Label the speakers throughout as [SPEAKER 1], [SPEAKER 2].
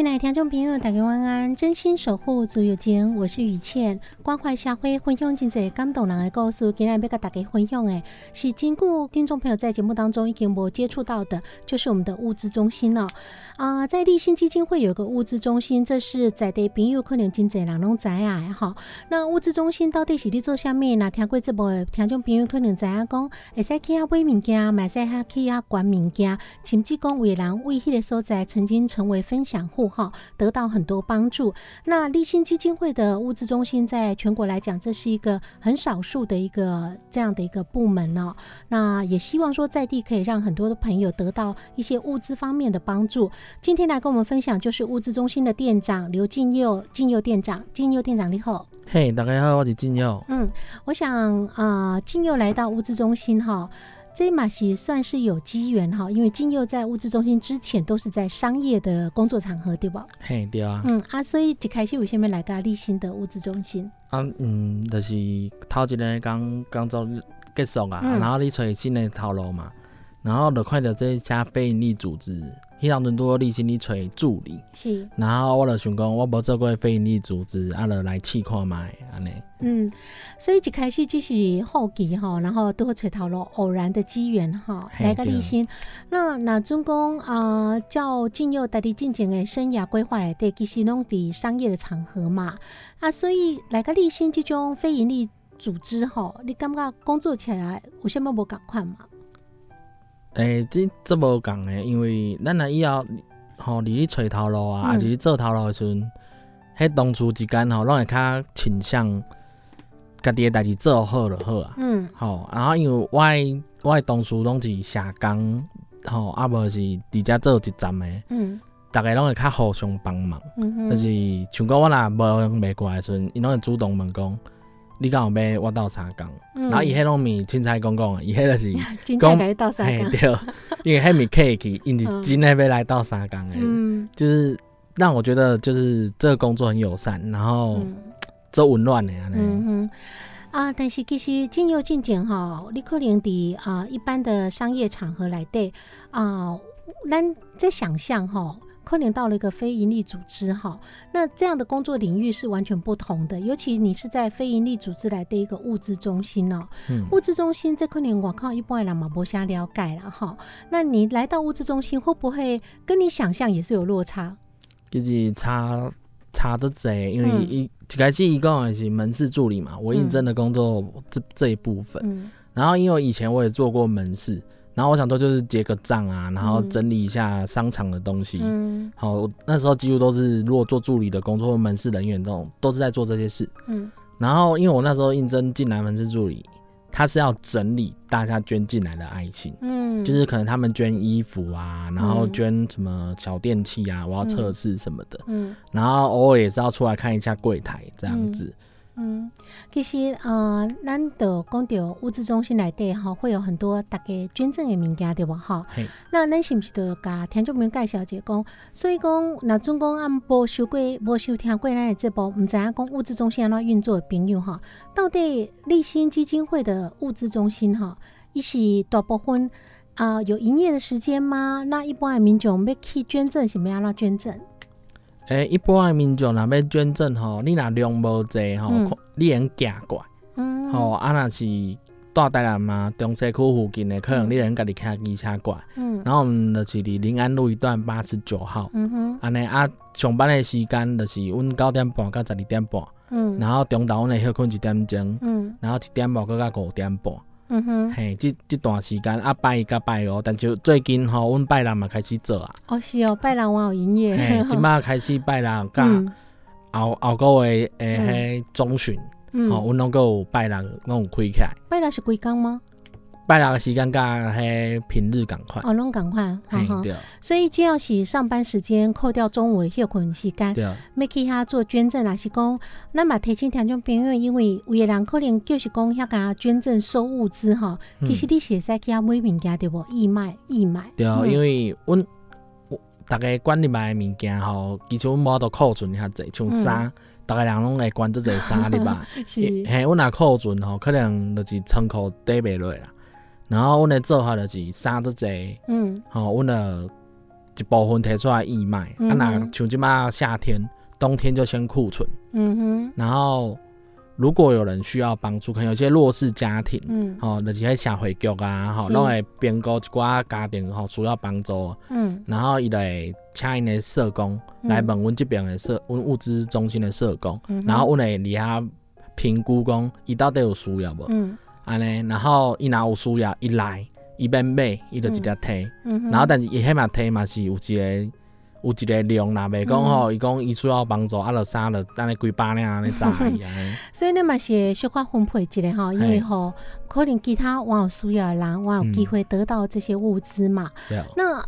[SPEAKER 1] 亲爱的听众朋友，大家晚安！真心守护自由情，我是雨倩。关怀社会，分享真济感动人的故事。今日要跟大家分享的，是经过听众朋友在节目当中已经无接触到的，就是我们的物资中心了。啊，在立新基金会有个物资中心，这是在地朋友可能真济人拢知啊。哈，那物资中心到底是伫做啥物？那听过这部的听众朋友可能知影讲，会使去遐买物件，买使遐去遐管物件，甚至讲有人为迄个所在曾经成为分享户。哈，得到很多帮助。那立新基金会的物资中心，在全国来讲，这是一个很少数的一个这样的一个部门哦。那也希望说，在地可以让很多的朋友得到一些物资方面的帮助。今天来跟我们分享，就是物资中心的店长刘进佑，进佑店长，进佑店长你好。
[SPEAKER 2] 嘿，大家好，我是进佑。
[SPEAKER 1] 嗯，我想啊，进佑来到物资中心哈。这马戏算是有机缘哈，因为金佑在物资中心之前都是在商业的工作场合，对不？
[SPEAKER 2] 嘿，对啊。
[SPEAKER 1] 嗯啊，所以一开始为什么来个立新的物资中心？
[SPEAKER 2] 啊，嗯，就是头一个刚刚做结束啊，然后你找新的套路嘛，然后就看到这家非营利组织。迄当阵拄好立新咧找助理，
[SPEAKER 1] 是，
[SPEAKER 2] 然后我就想讲，我无做过非营利组织，啊，就来试看卖安尼。
[SPEAKER 1] 嗯，所以一开始只是好奇哈，然后都找到了偶然的机缘哈，来个立新。那那总共啊，叫进入代理进前的生涯规划来对，其实拢伫商业的场合嘛。啊，所以来个立新这种非营利组织哈，你感觉工作起来有啥物无共款嘛？
[SPEAKER 2] 诶，这这无共诶，因为咱若以后吼，离咧找头路啊，还是咧做头路诶时阵，迄同事之间吼，拢会较倾向家己诶代志做好就好啊。嗯。吼，然后因为我诶我诶同事拢是社工，吼，啊无是伫遮做一站诶。嗯。逐个拢会较互相帮忙。嗯哼。就是像讲我若无袂过诶时阵，因拢会主动问讲。你敢有买我倒三工，然后伊迄拢物凊彩讲讲，伊迄就是
[SPEAKER 1] 讲嘿
[SPEAKER 2] 对，因为迄物客气，因是真诶要来倒三工诶，就是让我觉得就是这个工作很友善，然后做温暖诶安尼。嗯哼，
[SPEAKER 1] 啊，但是其实进入进前吼，你可能伫啊一般的商业场合来对啊，咱在想象吼。可能到了一个非营利组织哈，那这样的工作领域是完全不同的。尤其你是在非营利组织来的一个物资中心哦，物资中心这可能我靠一般人嘛不瞎了解了哈。那你来到物资中心，会不会跟你想象也是有落差？
[SPEAKER 2] 就是差差得贼，因为一一开始一共也是门市助理嘛，我应征的工作这这一部分。然后因为以前我也做过门市。然后我想说就是结个账啊，然后整理一下商场的东西。嗯，好，那时候几乎都是如果做助理的工作或门市人员这种，都是在做这些事。嗯，然后因为我那时候应征进来门市助理，他是要整理大家捐进来的爱心。嗯，就是可能他们捐衣服啊，然后捐什么小电器啊，我要测试什么的。嗯，然后偶尔也是要出来看一下柜台这样子。
[SPEAKER 1] 嗯，其实呃，咱的讲到物资中心内底吼，会有很多大家捐赠的物件，对无吼？那咱是毋是就甲听众朋友介绍者讲？所以讲，若总讲按无收过、无收听过咱的节目，毋知影讲物资中心安怎运作的朋友吼，到底立新基金会的物资中心吼，伊是大部分啊、有营业的时间吗？那一般的民众要去捐赠是要安怎捐赠？
[SPEAKER 2] 诶、一般诶民众若要捐赠吼，你若量无济吼，你用寄过。来。
[SPEAKER 1] 嗯，
[SPEAKER 2] 吼、啊，若是住台南嘛，中西区附近诶，可能你能家己开机车过。来。
[SPEAKER 1] 嗯。
[SPEAKER 2] 然后我们就是伫临安路一段八十九号，
[SPEAKER 1] 嗯哼。
[SPEAKER 2] 安尼啊，上班诶时间就是阮九点半到十二点半，
[SPEAKER 1] 嗯。
[SPEAKER 2] 然后中昼阮会休困一点钟，
[SPEAKER 1] 嗯。
[SPEAKER 2] 然后一点半到到五点半，
[SPEAKER 1] 嗯哼，
[SPEAKER 2] 嘿，即即段时间啊拜一甲拜五，但就最近吼，阮拜六嘛开始做啊，
[SPEAKER 1] 哦是哦，拜六我有营业，
[SPEAKER 2] 嘿，即摆开始拜六甲
[SPEAKER 1] 嗯。
[SPEAKER 2] 后后个月诶迄中旬，
[SPEAKER 1] 嗯。
[SPEAKER 2] 吼，阮拢哦有拜六拢有开起来，
[SPEAKER 1] 拜六是几工吗？
[SPEAKER 2] 拜六的时间甲迄平日赶快，
[SPEAKER 1] 哦，拢赶快，所以只要是上班时间扣掉中午的休困时间，
[SPEAKER 2] 对，
[SPEAKER 1] 要去遐做捐赠，还是讲，咱嘛提醒听众朋友，因为有的人可能就是讲遐个捐赠收物资吼，
[SPEAKER 2] 嗯。
[SPEAKER 1] 其实你是会使去遐买物件对无？义卖义卖，
[SPEAKER 2] 对，
[SPEAKER 1] 嗯。
[SPEAKER 2] 因为阮有逐个管入来的物件吼，其实阮无都库存遐济，像衫，逐个人拢会管即个衫入来。
[SPEAKER 1] 是。
[SPEAKER 2] 嘿，阮若库存吼，可能就是仓库底袂落啦。然后阮的做法就是衫即济，
[SPEAKER 1] 嗯。
[SPEAKER 2] 吼，阮的一部分摕出来义卖。
[SPEAKER 1] 嗯
[SPEAKER 2] 啊，若像即摆夏天、冬天就先库存，
[SPEAKER 1] 嗯哼。
[SPEAKER 2] 然后如果有人需要帮助，可能有些弱势家庭。
[SPEAKER 1] 嗯。
[SPEAKER 2] 吼、就是迄社会局啊，吼，
[SPEAKER 1] 是。
[SPEAKER 2] 拢会编估一寡家庭吼需要帮助，
[SPEAKER 1] 嗯。
[SPEAKER 2] 然后伊就会请因的社工
[SPEAKER 1] 嗯。
[SPEAKER 2] 来问阮即边的社，阮物资中心的社工，
[SPEAKER 1] 嗯
[SPEAKER 2] 然后阮会伫遐评估讲伊到底有需要无，
[SPEAKER 1] 嗯
[SPEAKER 2] 安尼，然后伊若有需要，伊来，伊免买，伊就直接摕，
[SPEAKER 1] 嗯，
[SPEAKER 2] 然后但是伊迄嘛摕嘛是有一个。有一个量啦，袂讲
[SPEAKER 1] 嗯
[SPEAKER 2] 吼，伊讲伊需要帮助，啊，就衫就等咧几百领安尼炸伊安尼。
[SPEAKER 1] 所以你嘛是会小可分配一下吼，因为吼可能其他我有需要的人，我有机会得到这些物资嘛。
[SPEAKER 2] 对，
[SPEAKER 1] 那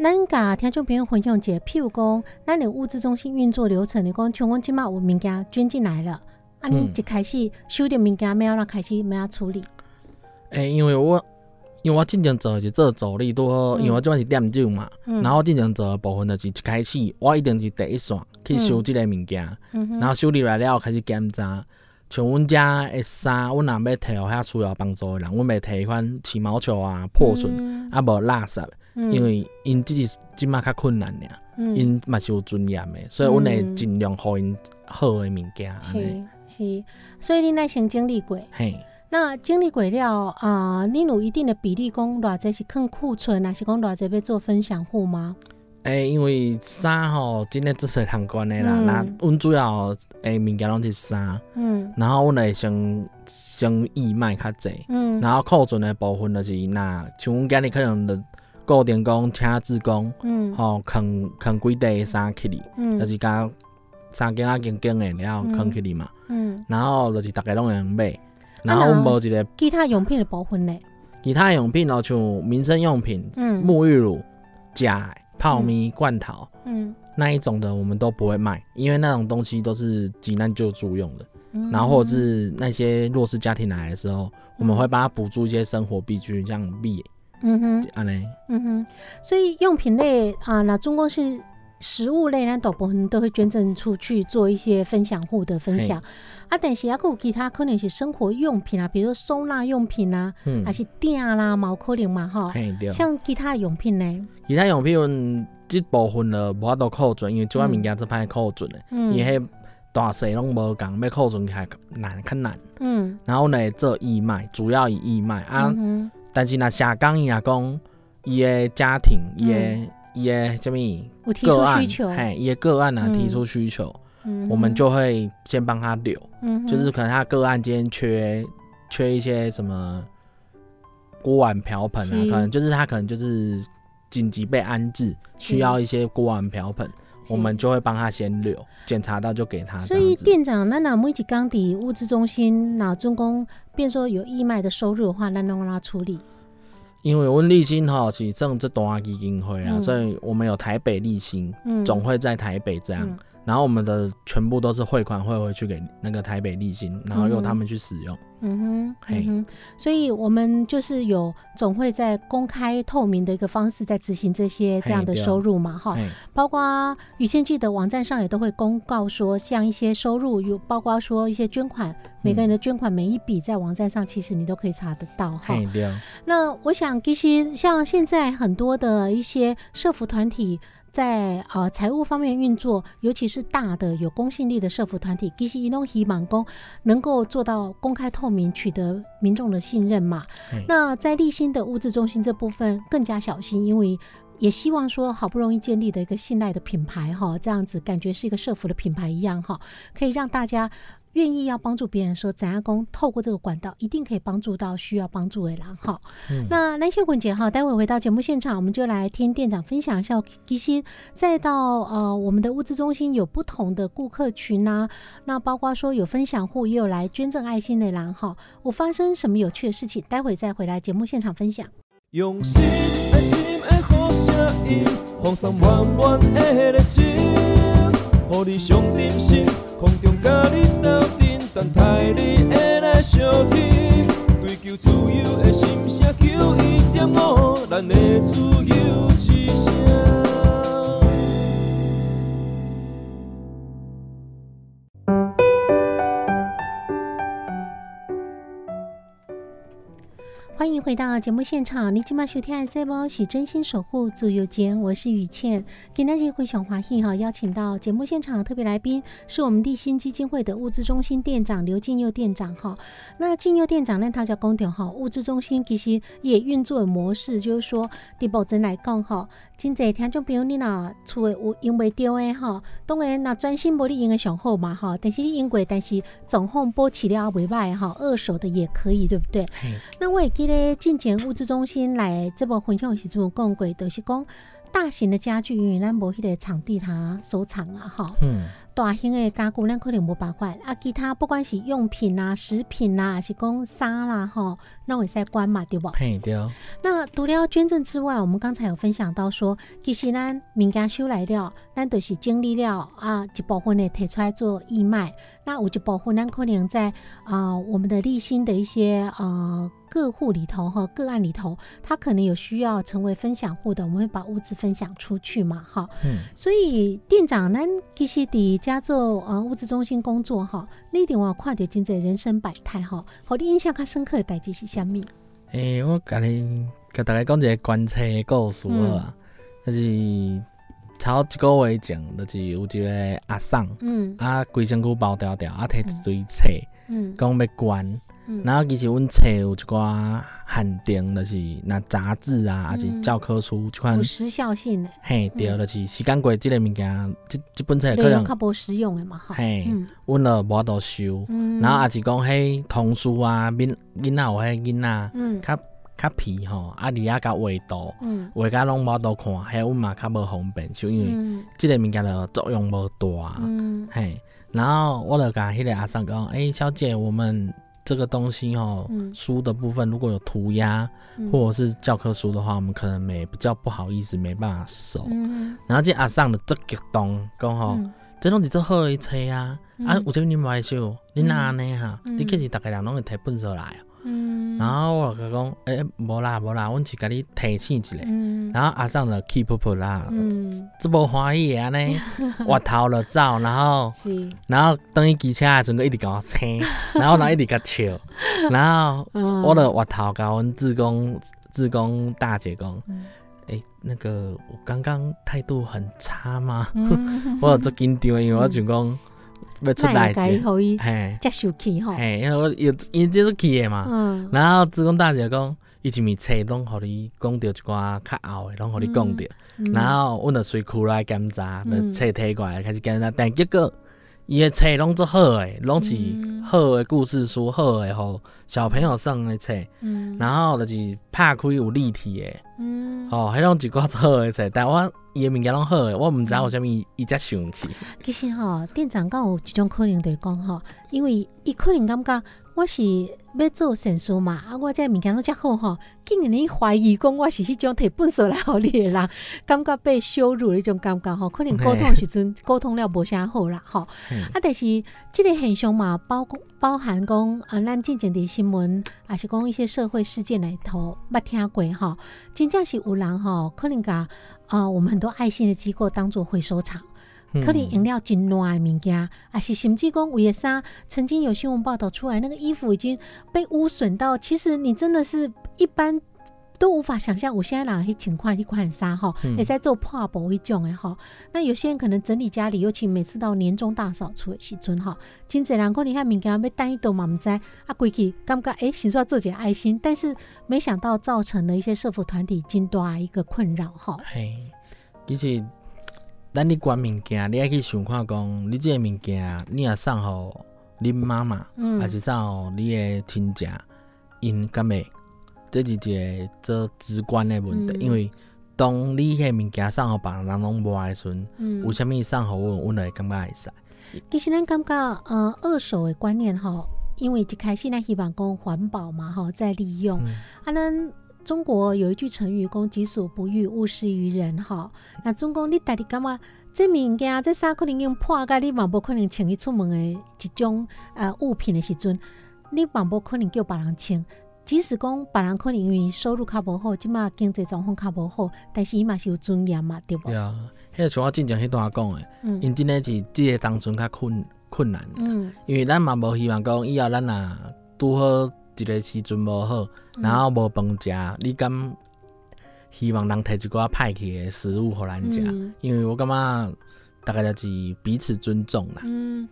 [SPEAKER 1] 咱甲听众朋友分享一下，譬如讲，咱的物资中心运作流程，你讲像阮即马有物件捐进来了，啊，你
[SPEAKER 2] 嗯
[SPEAKER 1] 一开始收着物件要安怎开始要安怎处理？
[SPEAKER 2] 诶、因为我因为我进前做的是做助理，拄好，
[SPEAKER 1] 嗯。
[SPEAKER 2] 因为我即摆是店长嘛，
[SPEAKER 1] 嗯。
[SPEAKER 2] 然后我进前做的部分就是一开始我一定是第一线去收即个物件，然后收入来了开始检查。像阮遮的衫，阮若要摕互遐需要帮助的人，阮袂摕迄款起毛球啊、破损、
[SPEAKER 1] 嗯。
[SPEAKER 2] 啊无垃圾，
[SPEAKER 1] 嗯。
[SPEAKER 2] 因为因即是即马较困难尔，
[SPEAKER 1] 嗯。
[SPEAKER 2] 因嘛是有尊严的，所以阮会
[SPEAKER 1] 嗯。
[SPEAKER 2] 尽量互因好的物件安尼。
[SPEAKER 1] 是是，所以你来先经历过。
[SPEAKER 2] 嘿，
[SPEAKER 1] 那经历过了啊、你有一定的比例，讲偌济是坑库存，还是讲偌济要做分享户吗？
[SPEAKER 2] 诶、因为衫吼真诶只是通关的啦，
[SPEAKER 1] 嗯
[SPEAKER 2] 那阮主要诶物件拢是衫。
[SPEAKER 1] 嗯
[SPEAKER 2] 然后阮会先先义卖较济，
[SPEAKER 1] 嗯
[SPEAKER 2] 然后库存的部分就是那像阮今日可能就固定讲请志工，
[SPEAKER 1] 嗯
[SPEAKER 2] 吼扛扛几袋衫去哩，
[SPEAKER 1] 嗯
[SPEAKER 2] 就是甲三间啊间间的然后扛起你嘛，
[SPEAKER 1] 嗯，
[SPEAKER 2] 然后就是大家拢会用买，然后阮无一个
[SPEAKER 1] 其他用品的部分呢？
[SPEAKER 2] 其他用品哦，像民生用品、
[SPEAKER 1] 嗯。
[SPEAKER 2] 沐浴乳、假泡面、罐头
[SPEAKER 1] 嗯，
[SPEAKER 2] 那一种的，我们都不会卖，因为那种东西都是急难救助用的。
[SPEAKER 1] 嗯。
[SPEAKER 2] 然后或者是那些弱势家庭来的时候，我们会帮他补助一些生活必需，像米
[SPEAKER 1] 嗯哼。
[SPEAKER 2] 安尼。
[SPEAKER 1] 嗯哼，所以用品类啊，那总共是食物类，咱大部分都会捐赠出去做一些分享户的分享。啊。但是还有其他可能是生活用品啊，比如说收纳用品啊，
[SPEAKER 2] 嗯。
[SPEAKER 1] 还，是垫啦、毛可能嘛哈。像其他的用品呢，
[SPEAKER 2] 其他用品这部分了无法度库存，因为即款物件做歹库存的，
[SPEAKER 1] 嗯。
[SPEAKER 2] 因为迄大细拢无共，要库存起来难较难。
[SPEAKER 1] 嗯。
[SPEAKER 2] 然后呢，做义卖，主要以义卖。啊。
[SPEAKER 1] 嗯
[SPEAKER 2] 但是若社工伊若讲，伊的家庭，伊的
[SPEAKER 1] 嗯
[SPEAKER 2] 伊的什么
[SPEAKER 1] 哼，有提
[SPEAKER 2] 个案
[SPEAKER 1] 出需求，，
[SPEAKER 2] 嘿，伊的个案啊
[SPEAKER 1] 嗯
[SPEAKER 2] 提出需求，
[SPEAKER 1] 嗯哼
[SPEAKER 2] 我们就会先帮他留。
[SPEAKER 1] 嗯哼
[SPEAKER 2] 就是可能他个案今天缺缺一些什么锅碗瓢盆啊，
[SPEAKER 1] 是
[SPEAKER 2] 可能就是他可能就是紧急被安置，需要一些锅碗瓢盆，
[SPEAKER 1] 是
[SPEAKER 2] 我们就会帮他先留，检查到就给他这
[SPEAKER 1] 所以
[SPEAKER 2] 样子。
[SPEAKER 1] 店长，咱若每一工伫物资中心，若总共变说有义卖的收入的话，咱拢让他处理。
[SPEAKER 2] 因为温立新吼是正这大基金会啊，
[SPEAKER 1] 嗯。
[SPEAKER 2] 所以我们有台北立新
[SPEAKER 1] 嗯，
[SPEAKER 2] 总会在台北这样，
[SPEAKER 1] 嗯
[SPEAKER 2] 然后我们的全部都是汇款汇回去给那个台北立新，然后由他们去使用。
[SPEAKER 1] 嗯哼，嗯哼，所以我们就是有总会在公开透明的一个方式在执行这些这样的收入嘛，哈，包括雨倩记的网站上也都会公告说，像一些收入有包括说一些捐款，每个人的捐款每一笔在网站上其实你都可以查得到哈。那我想，其实像现在很多的一些社服团体。在呃财务方面运作，尤其是大的有公信力的社服团体，其实一弄希望公能够做到公开透明，取得民众的信任嘛。
[SPEAKER 2] 嘿
[SPEAKER 1] 那在立新的物质中心这部分更加小心，因为也希望说好不容易建立的一个信赖的品牌哈，这样子感觉是一个社服的品牌一样哈，可以让大家愿意要帮助别人说，咱阿公透过这个管道一定可以帮助到需要帮助的人哈。
[SPEAKER 2] 嗯
[SPEAKER 1] 那蓝秀滚姐哈，待会回到节目现场，我们就来听店长分享一下，其实再到呃我们的物资中心有不同的顾客群呐、那包括说有分享户，也有来捐赠爱心的人哈。我发生什么有趣的事情，待会再回来节目现场分享。
[SPEAKER 3] 用心爱心的好声音，放送满满的热情，互你上点心，甲你斗阵，等待你会来相听。追求自由的心声，求一点五，咱的自由
[SPEAKER 1] 欢迎回到节目现场，你今晚收听的这波是真心守护自由间，我是雨倩。今天非常欢喜哈，邀请到节目现场的特别来宾是我们立新基金会的物资中心店长刘进佑店长哈。那敬佑店长呢，他叫公调哈，物资中心其实也运作的模式就是说，对保真来讲哈，真侪听众朋友你若厝的有用袂着的哈，当然那专心无你用的上好嘛哈，但是你用过，但是总后保持了也袂歹哈，二手的也可以，对不对？那我也记得进前物资中心来这部分享的时阵有讲过，就是讲大型的家具，因为咱无迄个场地它收藏啊，哈，
[SPEAKER 2] 嗯，
[SPEAKER 1] 大型的家具咱可能无办法。啊，其他不管是用品啊、食品啊，还是讲衫啦，吼，那会使关嘛，对不？
[SPEAKER 2] 嘿对，
[SPEAKER 1] 那除了捐赠之外，我们刚才有分享到说，其实咱物件收来了，咱就是经历了啊，一部分的提出来做义卖，那有一部分咱可能在啊、我们的立新的一些呃个户里头哈个案里头，他可能有需要成为分享户的，我们会把物资分享出去嘛，哈。
[SPEAKER 2] 嗯，
[SPEAKER 1] 所以店长，咱其实伫家做呃物资中心工作哈，你一定有看到真侪人生百态哈，互你印象较深刻的代志是啥物？
[SPEAKER 2] 诶、我甲你甲大家讲一个观察的故事好啊，就是超一个月前，就是有一个阿桑，
[SPEAKER 1] 嗯
[SPEAKER 2] 啊，规身躯包条条，啊，摕一堆册，
[SPEAKER 1] 嗯
[SPEAKER 2] 讲要捐。
[SPEAKER 1] 嗯。
[SPEAKER 2] 然后其实阮册有一寡限定，就是那杂志啊，还是
[SPEAKER 1] 嗯
[SPEAKER 2] 教科书，即款
[SPEAKER 1] 有时效性的，
[SPEAKER 2] 嘿，对，
[SPEAKER 1] 嗯
[SPEAKER 2] 就是时间过即个物件，即即本册可能
[SPEAKER 1] 较无实用的嘛，哈。
[SPEAKER 2] 嘿，
[SPEAKER 1] 嗯。
[SPEAKER 2] 阮就无法度收。
[SPEAKER 1] 嗯。
[SPEAKER 2] 然后也是讲迄童书啊，囡囡仔有迄囡仔
[SPEAKER 1] 嗯。
[SPEAKER 2] 较较皮吼，啊，字啊甲画图，
[SPEAKER 1] 嗯。
[SPEAKER 2] 画甲拢无法度看，迄阮嘛较无方便就，因为
[SPEAKER 1] 嗯。
[SPEAKER 2] 即个物件的作用无大。
[SPEAKER 1] 嗯。
[SPEAKER 2] 嘿，然后我就甲迄个阿桑讲，诶、小姐，我们这个东西哦，
[SPEAKER 1] 嗯
[SPEAKER 2] 书的部分如果有涂鸦
[SPEAKER 1] 嗯
[SPEAKER 2] 或者是教科书的话，我们可能没比较不好意思，没办法收。
[SPEAKER 1] 嗯
[SPEAKER 2] 然后这阿尚就这激动，讲吼，
[SPEAKER 1] 嗯
[SPEAKER 2] 这拢是做好的车啊，
[SPEAKER 1] 嗯
[SPEAKER 2] 啊，有啥物你无爱收？你哪安尼哈？
[SPEAKER 1] 嗯
[SPEAKER 2] 你其实逐个人拢会提本书来哦。
[SPEAKER 1] 嗯，
[SPEAKER 2] 然后我就甲讲，诶、无啦无啦，阮是甲你提醒一下。
[SPEAKER 1] 嗯。
[SPEAKER 2] 然后阿桑就 keep up 啦，
[SPEAKER 1] 嗯。
[SPEAKER 2] 这无欢喜的安尼，我头就走，然后
[SPEAKER 1] 是。
[SPEAKER 2] 然后等伊骑车的阵，佮 一直甲我青，然后然后一直甲笑，然后
[SPEAKER 1] 嗯。
[SPEAKER 2] 我就我头甲阮志工志工大姐讲，
[SPEAKER 1] 嗯。
[SPEAKER 2] 诶、那个我刚刚态度很差吗？
[SPEAKER 1] 嗯。
[SPEAKER 2] 我有做紧张的，因为我想讲要出代志，嘿，
[SPEAKER 1] 接受起吼，
[SPEAKER 2] 嘿，因为我有因为这是去的嘛，
[SPEAKER 1] 嗯。
[SPEAKER 2] 然后志工大姐讲，伊一面册拢互你讲着一寡较后的，拢互你讲着，
[SPEAKER 1] 嗯
[SPEAKER 2] 然后阮就随库来检查，就
[SPEAKER 1] 嗯。
[SPEAKER 2] 册摕过来开始检查，但结果伊的册拢做好诶，拢是
[SPEAKER 1] 嗯。
[SPEAKER 2] 好的故事书，好的互小朋友送的册，
[SPEAKER 1] 嗯。
[SPEAKER 2] 然后就是拍开有立体的，
[SPEAKER 1] 嗯，
[SPEAKER 2] 哦，迄种一寡好诶菜，但我伊诶物件拢好诶，我毋知影有啥物伊才想起。
[SPEAKER 1] 其实吼，店长讲有一种可能就是讲吼，因为伊可能感觉我是要做善事嘛，啊，我这物件拢遮好吼，竟然你怀疑讲我是迄种摕粪扫来互你诶人，感觉被羞辱的迄种感觉吼，可能沟通的时阵沟通了无啥好啦吼。
[SPEAKER 2] 嗯
[SPEAKER 1] 啊，但是即个现象嘛，包包含讲啊，咱之前伫新闻，也是讲一些社会事件内头捌听过吼，真正是有人吼，可能甲呃，我们很多爱心的机构当做回收场。可能用了真烂的物件，啊是甚至讲为了啥？曾经有新闻报道出来，那个衣服已经被污损到，其实你真的是一般都无法想象，我现在哪些情况一款衫哈，
[SPEAKER 2] 嗯
[SPEAKER 1] 也在做破布一种的哈。那有些人可能整理家里，尤其每次到年终大扫除的时阵哈，真侪人可能看物件要单一都嘛毋知，啊，规去感觉诶，想说要做点爱心，但是没想到造成了一些社服团体真大的一个困扰哈。
[SPEAKER 2] 嘿，其实咱你管物件，你爱去想看讲，你这个物件，你若送互恁妈妈，
[SPEAKER 1] 嗯
[SPEAKER 2] 还是送互你的亲戚，因敢会？这是一个做直观的问题，
[SPEAKER 1] 嗯
[SPEAKER 2] 因为当你迄物件送互别人，人拢无爱的时阵，
[SPEAKER 1] 嗯
[SPEAKER 2] 有啥物送互阮，阮就会感觉会使。
[SPEAKER 1] 其实咱感觉，呃，二手的观念吼，因为一开始咱希望讲环保嘛，吼，再利用。
[SPEAKER 2] 嗯
[SPEAKER 1] 啊，咱中国有一句成语讲“己所不欲，勿施于人”哈。那总讲你家己感觉这物件，这衫可能用破甲，你嘛无可能穿伊出门的一种呃物品的时阵，你嘛无可能叫别人穿。即使讲别人可能因为收入较无好，即马经济状况较无好，但是伊嘛是有尊严嘛，对无
[SPEAKER 2] 对？啊，迄个像我之前迄段讲诶，
[SPEAKER 1] 嗯
[SPEAKER 2] 因真诶是即个当阵较困困难，
[SPEAKER 1] 嗯，
[SPEAKER 2] 因为咱嘛无希望讲以后咱若拄好一个时阵无好，
[SPEAKER 1] 嗯
[SPEAKER 2] 然后无饭食，你敢希望人摕一寡歹去诶食物互咱食？
[SPEAKER 1] 嗯
[SPEAKER 2] 因为我感觉大概就是彼此尊重啦。
[SPEAKER 1] 嗯，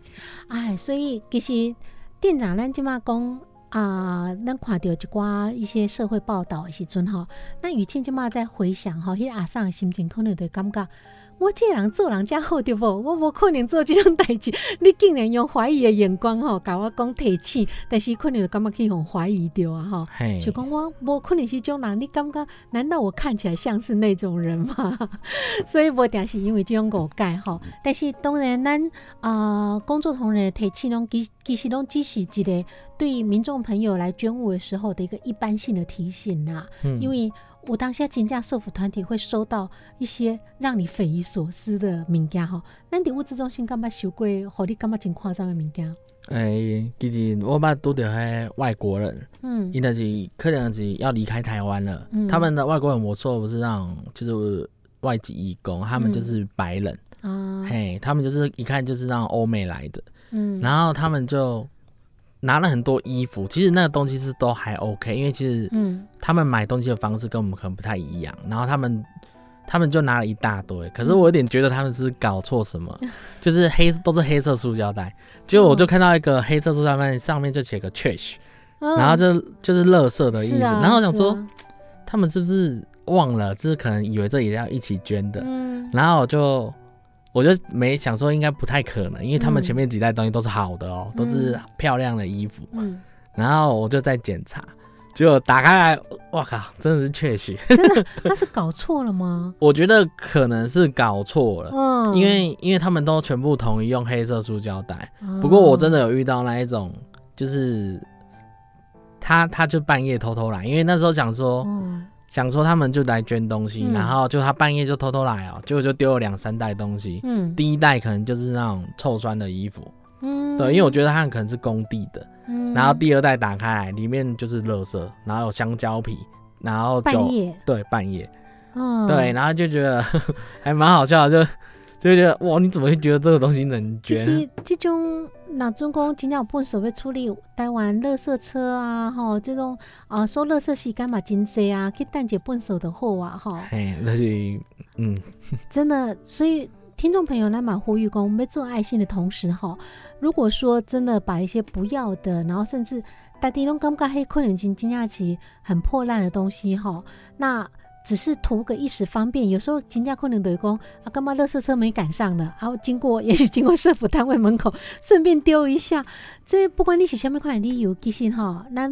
[SPEAKER 1] 哎，所以其实店长咱即马讲啊，咱看到一寡一些社会报道的时阵吼，咱雨倩即嘛在回想吼，迄阿桑的心情可能就感觉。我这个人做人遮好对无？我无可能做这种代志。你竟然用怀疑的眼光吼，甲我讲提醒，但是可能就感觉去互怀疑着啊吼。
[SPEAKER 2] 嘿，
[SPEAKER 1] 就讲我无可能是这种人，你感觉难道我看起来像是那种人吗？所以无定是因为这种误解吼。但是当然咱啊、呃工作同仁的提醒拢其其实拢只是一个对民众朋友来捐物的时候的一个一般性的提醒啦。
[SPEAKER 2] 嗯
[SPEAKER 1] 因为我当下真正社福团体会收到一些让你匪夷所思的物件吼，咱伫物资中心干嘛收过，互你感觉真夸张的物件。
[SPEAKER 2] 诶、其实我捌拄着迄外国人，
[SPEAKER 1] 嗯
[SPEAKER 2] 因就是可能是要离开台湾了。
[SPEAKER 1] 嗯
[SPEAKER 2] 他们的外国人，我说不是那种就是外籍义工，他们
[SPEAKER 1] 嗯
[SPEAKER 2] 就是白人，
[SPEAKER 1] 啊，
[SPEAKER 2] 嘿，他们就是一看就是那种欧美来的，
[SPEAKER 1] 嗯，
[SPEAKER 2] 然后他们就拿了很多衣服，其实那个东西是都还 OK，因为其实
[SPEAKER 1] 嗯。
[SPEAKER 2] 他们买东西的方式跟我们可能不太一样，然后他们他们就拿了一大堆，可是我有点觉得他们是搞错什么，就是黑都是黑色塑胶袋，结果我就看到一个黑色塑胶袋上面就写个 trash，、
[SPEAKER 1] 嗯。
[SPEAKER 2] 然后就就是垃圾的意思，
[SPEAKER 1] 啊
[SPEAKER 2] 然后我想说、
[SPEAKER 1] 啊。
[SPEAKER 2] 他们是不是忘了，就是可能以为这也要一起捐的，
[SPEAKER 1] 嗯。
[SPEAKER 2] 然后我就我就没想说应该不太可能，因为他们
[SPEAKER 1] 嗯
[SPEAKER 2] 前面几袋东西都是好的哦，都是漂亮的衣服，
[SPEAKER 1] 嗯，
[SPEAKER 2] 然后我就在检查，结果打开来，哇靠，真的是确实，
[SPEAKER 1] 真的？他是搞错了吗？
[SPEAKER 2] 我觉得可能是搞错了。
[SPEAKER 1] 嗯，
[SPEAKER 2] 因为因为他们都全部统一用黑色塑胶袋，不过我真
[SPEAKER 1] 的
[SPEAKER 2] 的有遇到那一种，就是他他就半夜偷偷来，因为那时候想说、
[SPEAKER 1] 哦，
[SPEAKER 2] 想说他们就来捐东西，
[SPEAKER 1] 嗯。
[SPEAKER 2] 然后就他半夜就偷偷来哦，结果就丢了两三袋东西，
[SPEAKER 1] 嗯。
[SPEAKER 2] 第一袋可能就是那种臭酸的衣服，
[SPEAKER 1] 嗯，
[SPEAKER 2] 对，因为我觉得他们可能是工地的，
[SPEAKER 1] 嗯，
[SPEAKER 2] 然后第二袋打开来，里面就是垃圾，然后有香蕉皮，然后酒
[SPEAKER 1] 半，夜，
[SPEAKER 2] 对，半夜，
[SPEAKER 1] 嗯，
[SPEAKER 2] 对，然后就觉得 还蛮好笑的，就就觉得哇，你怎么会觉得这个东西能
[SPEAKER 1] 其
[SPEAKER 2] 捐？
[SPEAKER 1] 实这种那中讲真正有本事要处理台湾垃圾车啊，吼，这种啊收垃圾时间嘛真济啊，去等者本事就好啊，吼，
[SPEAKER 2] 嘿，那是嗯，
[SPEAKER 1] 真的，所以听众朋友来蛮呼吁工，我们做爱心的同时哈，如果说真的把一些不要的，然后甚至大家拢感觉黑可能真真正是很破烂的东西哈，那只是图个一时方便，有时候真正可能就是讲啊，干嘛垃圾车没赶上了，然后经过也许经过社府单位门口，顺便丢一下，这不管你是什么款的理由，其实哈，那